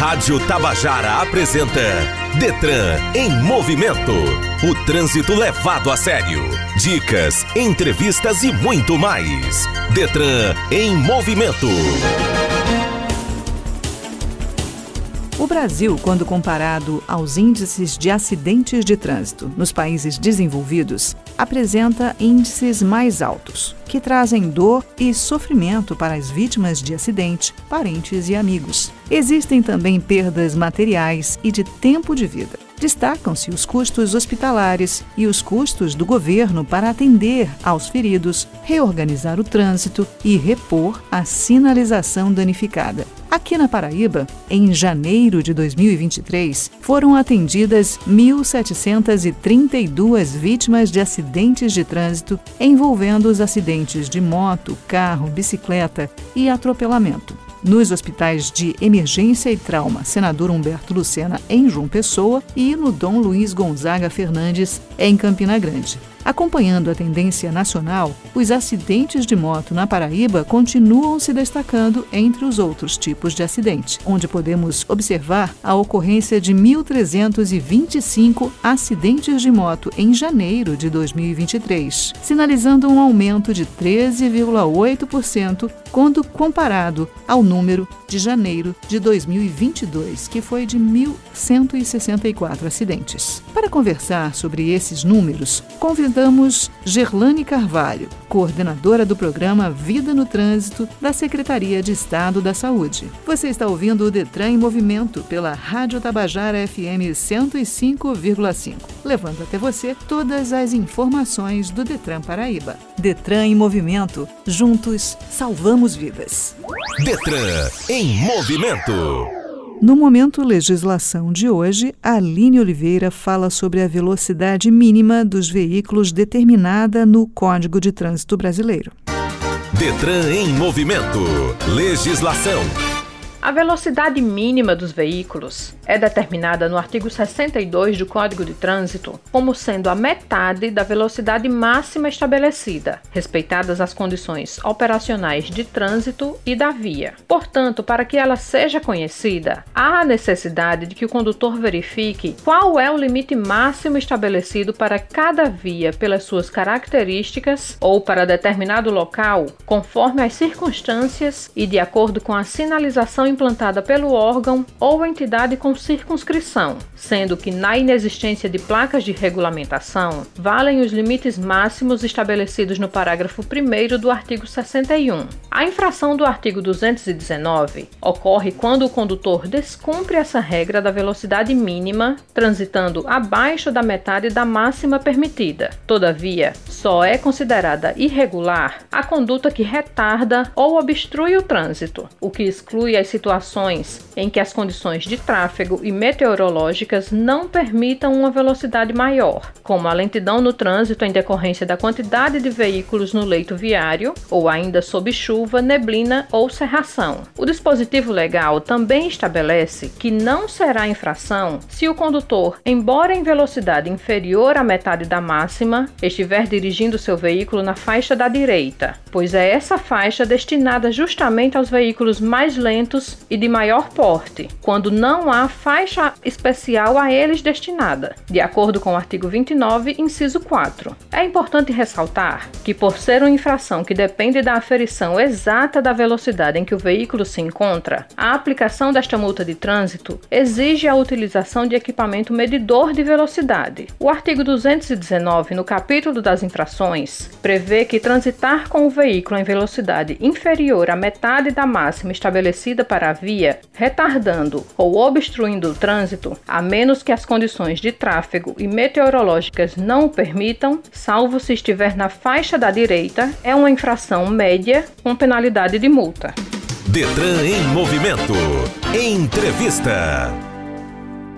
Rádio Tabajara apresenta Detran em movimento. O trânsito levado a sério. Dicas, entrevistas e muito mais. Detran em movimento. O Brasil, quando comparado aos índices de acidentes de trânsito nos países desenvolvidos, apresenta índices mais altos, que trazem dor e sofrimento para as vítimas de acidente, parentes e amigos. Existem também perdas materiais e de tempo de vida. Destacam-se os custos hospitalares e os custos do governo para atender aos feridos, reorganizar o trânsito e repor a sinalização danificada. Aqui na Paraíba, em janeiro de 2023, foram atendidas 1.732 vítimas de acidentes de trânsito envolvendo os acidentes de moto, carro, bicicleta e atropelamento. Nos hospitais de emergência e trauma Senador Humberto Lucena, em João Pessoa, e no Dom Luiz Gonzaga Fernandes, em Campina Grande. Acompanhando a tendência nacional, os acidentes de moto na Paraíba continuam se destacando entre os outros tipos de acidente, onde podemos observar a ocorrência de 1.325 acidentes de moto em janeiro de 2023, sinalizando um aumento de 13,8% quando comparado ao número de janeiro de 2022, que foi de 1.164 acidentes. Para conversar sobre esses números, convidamos Gerlane Carvalho, coordenadora do programa Vida no Trânsito da Secretaria de Estado da Saúde. Você está ouvindo o Detran em movimento pela Rádio Tabajara FM 105,5, levando até você todas as informações do Detran Paraíba. Detran em movimento, juntos salvamos vidas. Detran em movimento. No momento legislação de hoje, Aline Oliveira fala sobre a velocidade mínima dos veículos determinada no Código de Trânsito Brasileiro. Detran em movimento. Legislação. A velocidade mínima dos veículos é determinada no artigo 62 do Código de Trânsito como sendo a metade da velocidade máxima estabelecida, respeitadas as condições operacionais de trânsito e da via. Portanto, para que ela seja conhecida, há a necessidade de que o condutor verifique qual é o limite máximo estabelecido para cada via pelas suas características ou para determinado local, conforme as circunstâncias e de acordo com a sinalização implantada pelo órgão ou entidade com circunscrição, sendo que na inexistência de placas de regulamentação, valem os limites máximos estabelecidos no parágrafo 1 do artigo 61. A infração do artigo 219 ocorre quando o condutor descumpre essa regra da velocidade mínima, transitando abaixo da metade da máxima permitida. Todavia, só é considerada irregular a conduta que retarda ou obstrui o trânsito, o que exclui as situações em que as condições de tráfego e meteorológicas não permitam uma velocidade maior, como a lentidão no trânsito em decorrência da quantidade de veículos no leito viário, ou ainda sob chuva, neblina ou cerração. O dispositivo legal também estabelece que não será infração se o condutor, embora em velocidade inferior à metade da máxima, estiver dirigindo seu veículo na faixa da direita, pois é essa faixa destinada justamente aos veículos mais lentos e de maior porte, quando não há faixa especial a eles destinada, de acordo com o artigo 29, inciso 4. É importante ressaltar que, por ser uma infração que depende da aferição exata da velocidade em que o veículo se encontra, a aplicação desta multa de trânsito exige a utilização de equipamento medidor de velocidade. O artigo 219, no capítulo das infrações, prevê que transitar com o veículo em velocidade inferior à metade da máxima estabelecida para para a via, retardando ou obstruindo o trânsito, a menos que as condições de tráfego e meteorológicas não o permitam, salvo se estiver na faixa da direita, é uma infração média com penalidade de multa. Detran em movimento. Entrevista.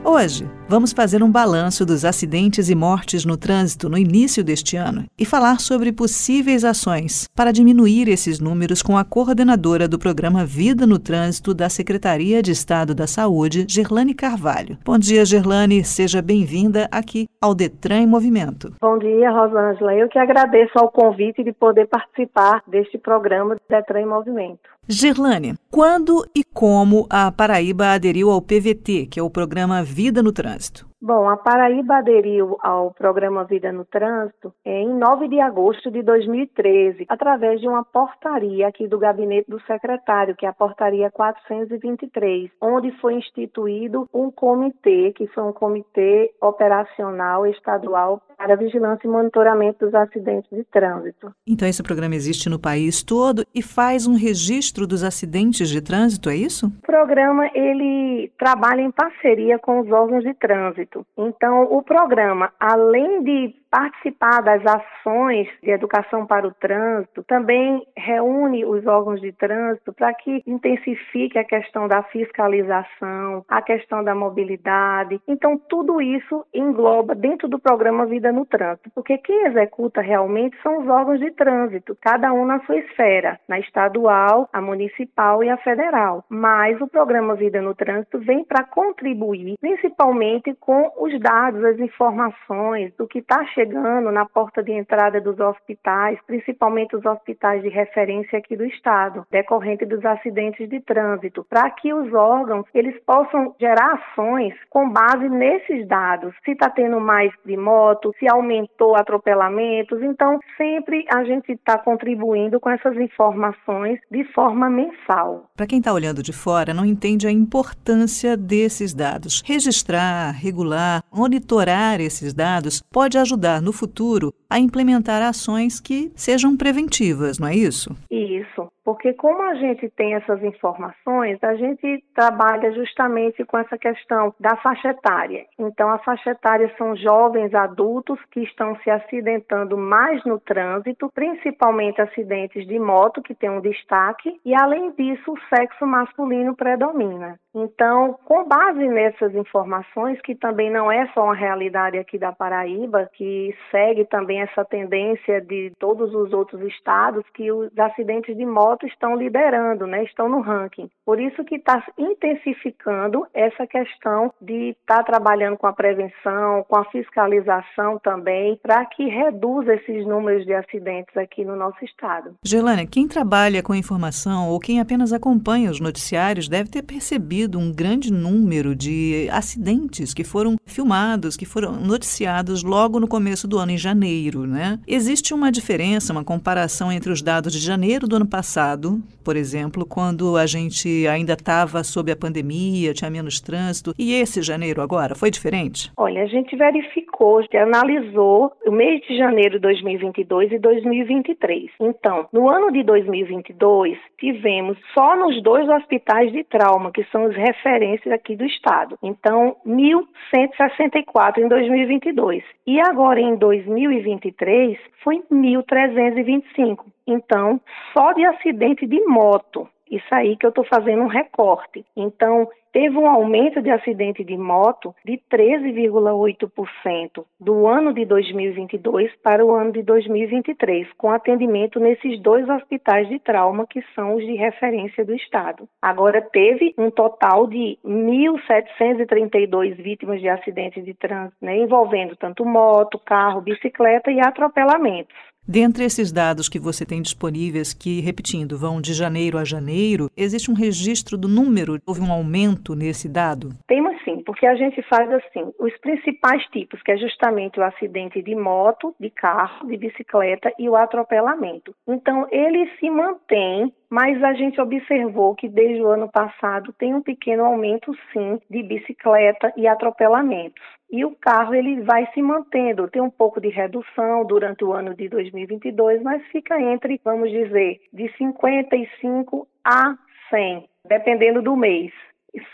Hoje, vamos fazer um balanço dos acidentes e mortes no trânsito no início deste ano e falar sobre possíveis ações para diminuir esses números com a coordenadora do programa Vida no Trânsito da Secretaria de Estado da Saúde, Gerlane Carvalho. Bom dia, Gerlane, seja bem-vinda aqui ao Detran em Movimento. Bom dia, Rosângela. Eu que agradeço ao convite de poder participar deste programa Detran em Movimento. Gerlane, quando e como a Paraíba aderiu ao PVT, que é o programa Vida no Trânsito? podcast. Bom, a Paraíba aderiu ao programa Vida no Trânsito em 9 de agosto de 2013, através de uma portaria aqui do gabinete do secretário, que é a portaria 423, onde foi instituído um comitê, que foi um comitê operacional estadual para vigilância e monitoramento dos acidentes de trânsito. Então esse programa existe no país todo e faz um registro dos acidentes de trânsito, é isso? O programa ele trabalha em parceria com os órgãos de trânsito então, o programa, além de participar das ações de educação para o trânsito, também reúne os órgãos de trânsito para que intensifique a questão da fiscalização, a questão da mobilidade. Então, tudo isso engloba dentro do programa Vida no Trânsito, porque quem executa realmente são os órgãos de trânsito, cada um na sua esfera, na estadual, a municipal e a federal. Mas o programa Vida no Trânsito vem para contribuir, principalmente com os dados, as informações do que está chegando chegando na porta de entrada dos hospitais, principalmente os hospitais de referência aqui do estado, decorrente dos acidentes de trânsito, para que os órgãos eles possam gerar ações com base nesses dados. Se está tendo mais de moto, se aumentou atropelamentos, então sempre a gente está contribuindo com essas informações de forma mensal. Para quem está olhando de fora, não entende a importância desses dados. Registrar, regular, monitorar esses dados pode ajudar ajudar no futuro a implementar ações que sejam preventivas, não é isso? Isso. Porque como a gente tem essas informações, a gente trabalha justamente com essa questão da faixa etária. Então, a faixa etária são jovens adultos que estão se acidentando mais no trânsito, principalmente acidentes de moto, que tem um destaque, e além disso, o sexo masculino predomina. Então, com base nessas informações, que também não é só uma realidade aqui da Paraíba, que segue também essa tendência de todos os outros estados, que os acidentes de moto estão liderando, né, estão no ranking. Por isso que está intensificando essa questão de estar tá trabalhando com a prevenção, com a fiscalização também, para que reduza esses números de acidentes aqui no nosso estado. Gelânia, quem trabalha com informação ou quem apenas acompanha os noticiários deve ter percebido um grande número de acidentes que foram filmados, que foram noticiados logo no começo do ano, em janeiro, né? Existe uma diferença, uma comparação entre os dados de janeiro do ano passado por exemplo, quando a gente ainda estava sob a pandemia, tinha menos trânsito, e esse janeiro agora foi diferente? Olha, a gente verificou, analisou o mês de janeiro de 2022 e 2023. Então, no ano de 2022, tivemos só nos dois hospitais de trauma, que são referências aqui do estado. Então, 1.164 em 2022. E agora em 2023 foi 1.325. Então, só de acidente de moto, isso aí que eu estou fazendo um recorte. Então, teve um aumento de acidente de moto de 13,8% do ano de 2022 para o ano de 2023, com atendimento nesses dois hospitais de trauma que são os de referência do Estado. Agora, teve um total de 1.732 vítimas de acidentes de trânsito, né, envolvendo tanto moto, carro, bicicleta e atropelamentos. Dentre esses dados que você tem disponíveis, que, repetindo, vão de janeiro a janeiro, existe um registro do número? Houve um aumento nesse dado? Temos sim, porque a gente faz assim, os principais tipos, que é justamente o acidente de moto, de carro, de bicicleta e o atropelamento. Então, ele se mantém mas a gente observou que desde o ano passado tem um pequeno aumento sim de bicicleta e atropelamentos. E o carro ele vai se mantendo, tem um pouco de redução durante o ano de 2022, mas fica entre, vamos dizer, de 55 a 100, dependendo do mês.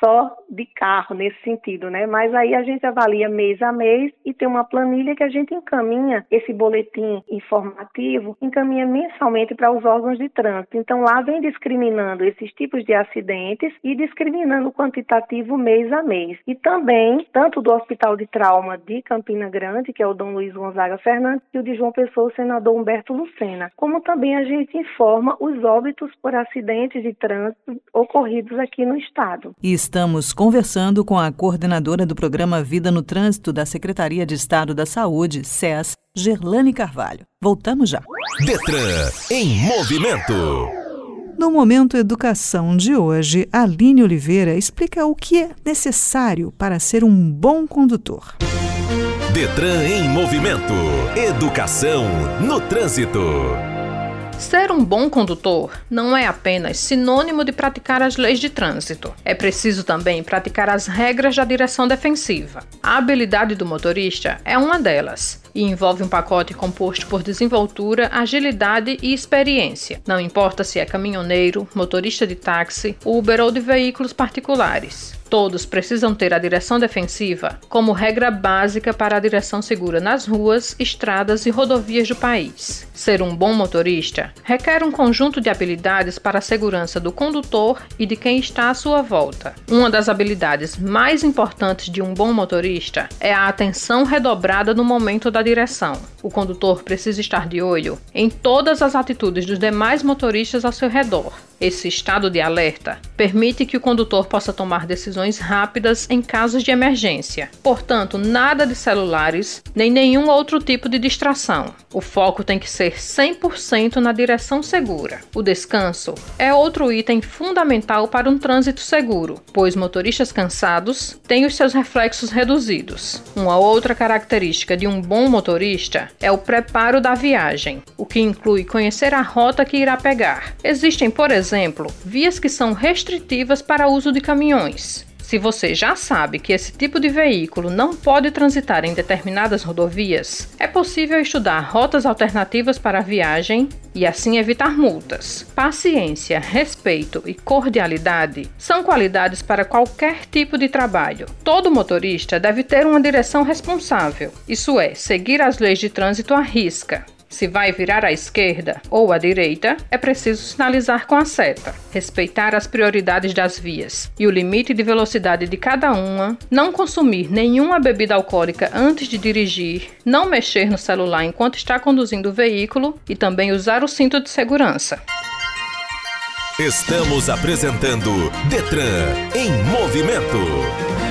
Só de carro nesse sentido, né? Mas aí a gente avalia mês a mês e tem uma planilha que a gente encaminha esse boletim informativo, encaminha mensalmente para os órgãos de trânsito. Então lá vem discriminando esses tipos de acidentes e discriminando o quantitativo mês a mês. E também, tanto do Hospital de Trauma de Campina Grande, que é o Dom Luiz Gonzaga Fernandes, e o de João Pessoa, o senador Humberto Lucena. Como também a gente informa os óbitos por acidentes de trânsito ocorridos aqui no estado. E estamos conversando com a coordenadora do programa Vida no Trânsito da Secretaria de Estado da Saúde, SES, Gerlane Carvalho. Voltamos já. Detran em movimento. No Momento Educação de hoje, Aline Oliveira explica o que é necessário para ser um bom condutor. Detran em movimento. Educação no trânsito. Ser um bom condutor não é apenas sinônimo de praticar as leis de trânsito. É preciso também praticar as regras da direção defensiva. A habilidade do motorista é uma delas e envolve um pacote composto por desenvoltura, agilidade e experiência. Não importa se é caminhoneiro, motorista de táxi, Uber ou de veículos particulares. Todos precisam ter a direção defensiva como regra básica para a direção segura nas ruas, estradas e rodovias do país. Ser um bom motorista requer um conjunto de habilidades para a segurança do condutor e de quem está à sua volta. Uma das habilidades mais importantes de um bom é a atenção redobrada no momento da direção. O condutor precisa estar de olho em todas as atitudes dos demais motoristas ao seu redor. Esse estado de alerta permite que o condutor possa tomar decisões rápidas em casos de emergência. Portanto, nada de celulares nem nenhum outro tipo de distração. O foco tem que ser 100% na direção segura. O descanso é outro item fundamental para um trânsito seguro, pois motoristas cansados têm os seus reflexos reduzidos. Uma outra característica de um bom motorista é o preparo da viagem, o que inclui conhecer a rota que irá pegar. Existem, por exemplo, exemplo, vias que são restritivas para uso de caminhões. Se você já sabe que esse tipo de veículo não pode transitar em determinadas rodovias, é possível estudar rotas alternativas para a viagem e assim evitar multas. Paciência, respeito e cordialidade são qualidades para qualquer tipo de trabalho. Todo motorista deve ter uma direção responsável, isso é, seguir as leis de trânsito à risca. Se vai virar à esquerda ou à direita, é preciso sinalizar com a seta, respeitar as prioridades das vias e o limite de velocidade de cada uma, não consumir nenhuma bebida alcoólica antes de dirigir, não mexer no celular enquanto está conduzindo o veículo e também usar o cinto de segurança. Estamos apresentando Detran em movimento.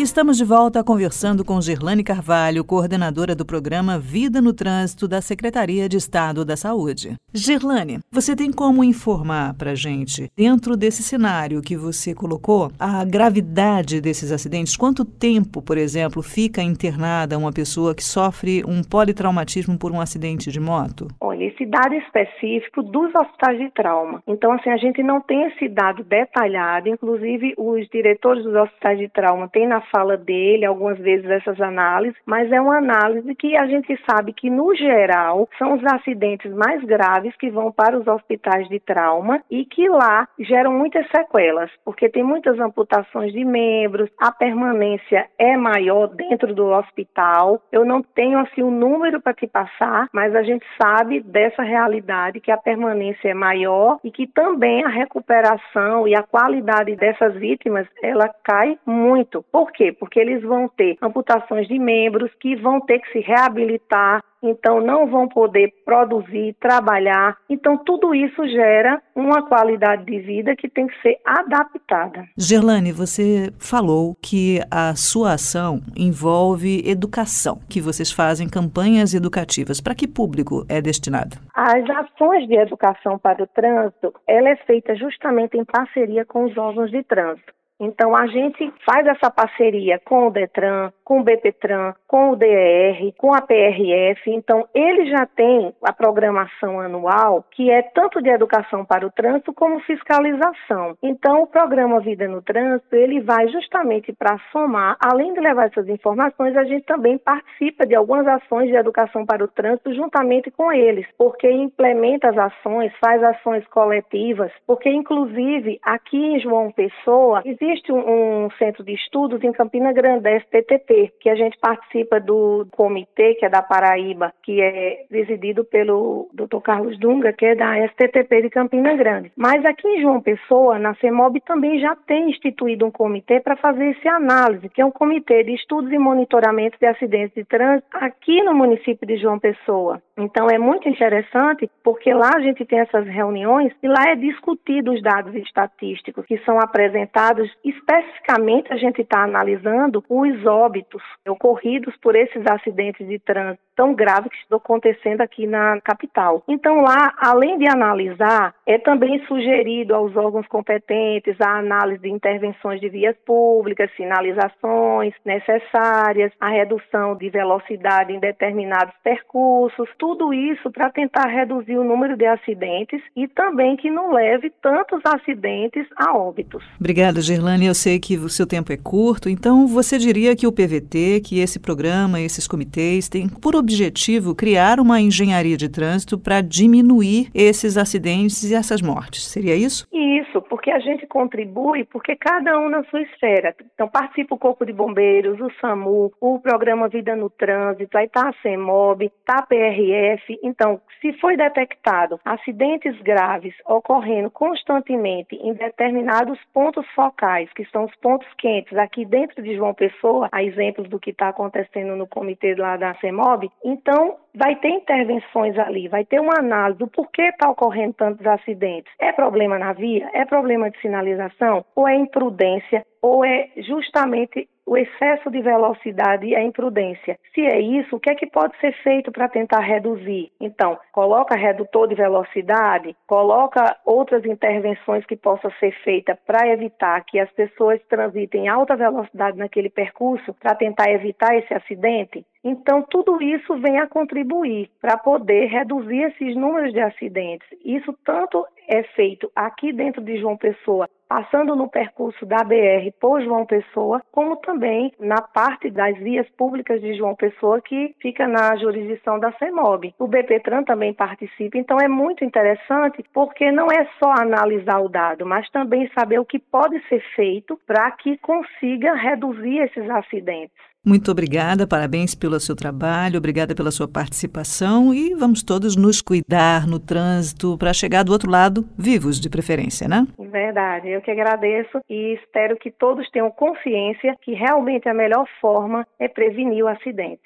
Estamos de volta conversando com Gerlane Carvalho, coordenadora do programa Vida no Trânsito da Secretaria de Estado da Saúde. Gerlane, você tem como informar para gente, dentro desse cenário que você colocou, a gravidade desses acidentes? Quanto tempo, por exemplo, fica internada uma pessoa que sofre um politraumatismo por um acidente de moto? Olha, esse dado específico dos hospitais de trauma. Então, assim, a gente não tem esse dado detalhado, inclusive os diretores dos hospitais de trauma têm na fala dele algumas vezes essas análises, mas é uma análise que a gente sabe que, no geral, são os acidentes mais graves que vão para os hospitais de trauma e que lá geram muitas sequelas, porque tem muitas amputações de membros, a permanência é maior dentro do hospital. Eu não tenho assim o um número para te passar, mas a gente sabe dessa realidade que a permanência é maior e que também a recuperação e a qualidade dessas vítimas ela cai muito. Por quê? Porque eles vão ter amputações de membros que vão ter que se reabilitar, então não vão poder produzir, trabalhar. Então tudo isso gera uma qualidade de vida que tem que ser adaptada. Gerlane, você falou que a sua ação envolve educação, que vocês fazem campanhas educativas. Para que público é destinado? As ações de educação para o trânsito, ela é feita justamente em parceria com os órgãos de trânsito. Então a gente faz essa parceria com o Detran, com o BPTran, com o DER, com a PRF. Então ele já tem a programação anual que é tanto de educação para o trânsito como fiscalização. Então o programa Vida no Trânsito ele vai justamente para somar, além de levar essas informações, a gente também participa de algumas ações de educação para o trânsito juntamente com eles, porque implementa as ações, faz ações coletivas, porque inclusive aqui em João Pessoa existe existe um, um, centro de estudos em Campina Grande, da STTP, que a gente participa do comitê, que é da Paraíba, que é presidido pelo Dr. Carlos Dunga, que é da STTP de Campina Grande. Mas aqui em João Pessoa, na CEMOB, também já tem instituído um comitê para fazer essa análise, que é um comitê de estudos e monitoramento de acidentes de trânsito aqui no município de João Pessoa. Então é muito interessante porque lá a gente tem essas reuniões e lá é discutido os dados estatísticos que são apresentados. Especificamente a gente está analisando os óbitos ocorridos por esses acidentes de trânsito tão graves que estão acontecendo aqui na capital. Então lá, além de analisar, é também sugerido aos órgãos competentes a análise de intervenções de vias públicas, sinalizações necessárias, a redução de velocidade em determinados percursos, tudo isso para tentar reduzir o número de acidentes e também que não leve tantos acidentes a óbitos. Obrigada, Gerlane. Eu sei que o seu tempo é curto, então você diria que o PVT, que esse programa, esses comitês, têm por objetivo criar uma engenharia de trânsito para diminuir esses acidentes e essas mortes. Seria isso? Isso, porque a gente contribui, porque cada um na sua esfera. Então, participa o Corpo de Bombeiros, o SAMU, o Programa Vida no Trânsito, aí está a CEMOB, está a PRE, então, se foi detectado acidentes graves ocorrendo constantemente em determinados pontos focais, que são os pontos quentes aqui dentro de João Pessoa, a exemplos do que está acontecendo no comitê lá da CEMOB, então vai ter intervenções ali, vai ter uma análise do porquê está ocorrendo tantos acidentes. É problema na via? É problema de sinalização? Ou é imprudência? Ou é justamente o excesso de velocidade e a imprudência. Se é isso, o que é que pode ser feito para tentar reduzir? Então, coloca redutor de velocidade, coloca outras intervenções que possam ser feitas para evitar que as pessoas transitem em alta velocidade naquele percurso, para tentar evitar esse acidente. Então, tudo isso vem a contribuir para poder reduzir esses números de acidentes. Isso tanto é feito aqui dentro de João Pessoa, passando no percurso da BR por João Pessoa, como também na parte das vias públicas de João Pessoa, que fica na jurisdição da CEMOB. O BPTran também participa, então é muito interessante, porque não é só analisar o dado, mas também saber o que pode ser feito para que consiga reduzir esses acidentes. Muito obrigada, parabéns pelo seu trabalho, obrigada pela sua participação e vamos todos nos cuidar no trânsito para chegar do outro lado vivos, de preferência, né? Verdade, eu que agradeço e espero que todos tenham consciência que realmente a melhor forma é prevenir o acidente.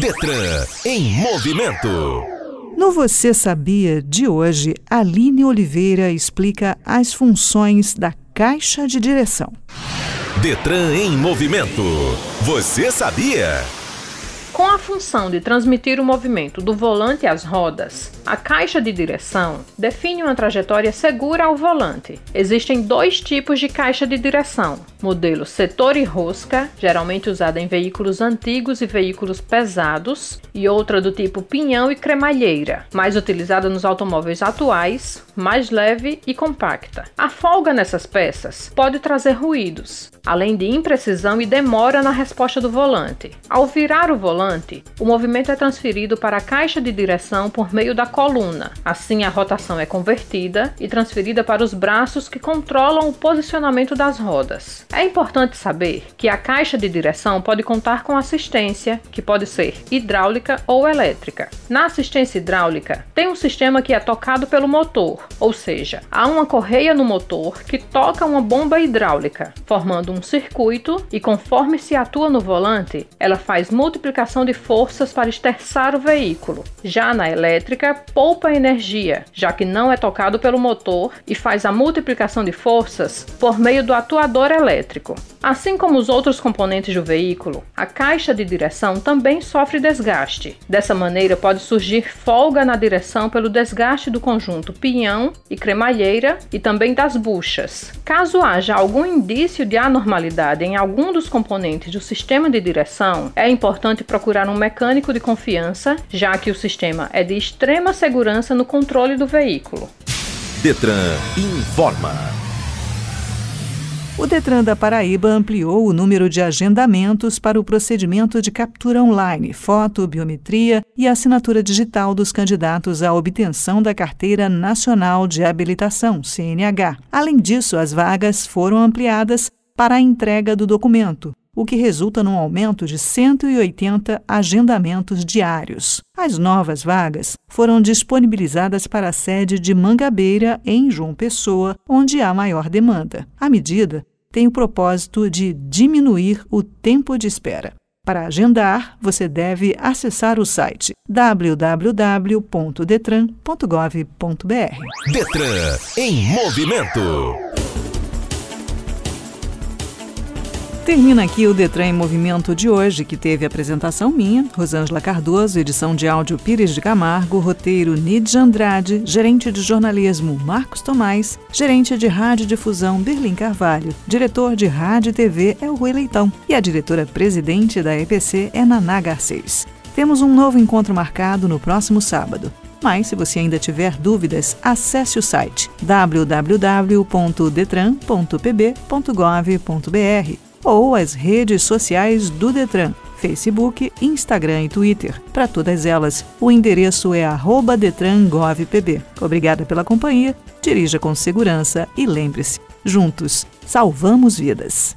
Detran em movimento. No Você Sabia de hoje, Aline Oliveira explica as funções da caixa de direção. Detran em movimento. Você sabia? Com a função de transmitir o movimento do volante às rodas, a caixa de direção define uma trajetória segura ao volante. Existem dois tipos de caixa de direção: modelo setor e rosca, geralmente usada em veículos antigos e veículos pesados, e outra do tipo pinhão e cremalheira, mais utilizada nos automóveis atuais, mais leve e compacta. A folga nessas peças pode trazer ruídos, além de imprecisão e demora na resposta do volante. Ao virar o volante, volante, o movimento é transferido para a caixa de direção por meio da coluna. Assim, a rotação é convertida e transferida para os braços que controlam o posicionamento das rodas. É importante saber que a caixa de direção pode contar com assistência, que pode ser hidráulica ou elétrica. Na assistência hidráulica, tem um sistema que é tocado pelo motor, ou seja, há uma correia no motor que toca uma bomba hidráulica, formando um circuito e conforme se atua no volante, ela faz multiplicação de forças para esterçar o veículo. Já na elétrica, poupa energia, já que não é tocado pelo motor e faz a multiplicação de forças por meio do atuador elétrico. Assim como os outros componentes do veículo, a caixa de direção também sofre desgaste. Dessa maneira, pode surgir folga na direção pelo desgaste do conjunto pinhão e cremalheira e também das buchas. Caso haja algum indício de anormalidade em algum dos componentes do sistema de direção, é importante procurar um mecânico de confiança, já que o sistema é de extrema segurança no controle do veículo. Detran informa. O Detran da Paraíba ampliou o número de agendamentos para o procedimento de captura online, foto, biometria e assinatura digital dos candidatos à obtenção da Carteira Nacional de Habilitação, CNH. Além disso, as vagas foram ampliadas para a entrega do documento, o que resulta num aumento de 180 agendamentos diários. As novas vagas foram disponibilizadas para a sede de Mangabeira, em João Pessoa, onde há maior demanda. A medida tem o propósito de diminuir o tempo de espera. Para agendar, você deve acessar o site www.detran.gov.br. Detran em movimento. Termina aqui o Detran em Movimento de hoje, que teve apresentação minha, Rosângela Cardoso, edição de áudio Pires de Camargo, roteiro Nid Andrade, gerente de jornalismo Marcos Tomás, gerente de rádio difusão Berlim Carvalho, diretor de rádio e TV é o Rui Leitão e a diretora-presidente da EPC é Naná Garcês. Temos um novo encontro marcado no próximo sábado. Mas, se você ainda tiver dúvidas, acesse o site www.detran.pb.gov.br ou as redes sociais do Detran, Facebook, Instagram e Twitter. Para todas elas, o endereço é @detrangovpb. Obrigada pela companhia, dirija com segurança e lembre-se, juntos salvamos vidas.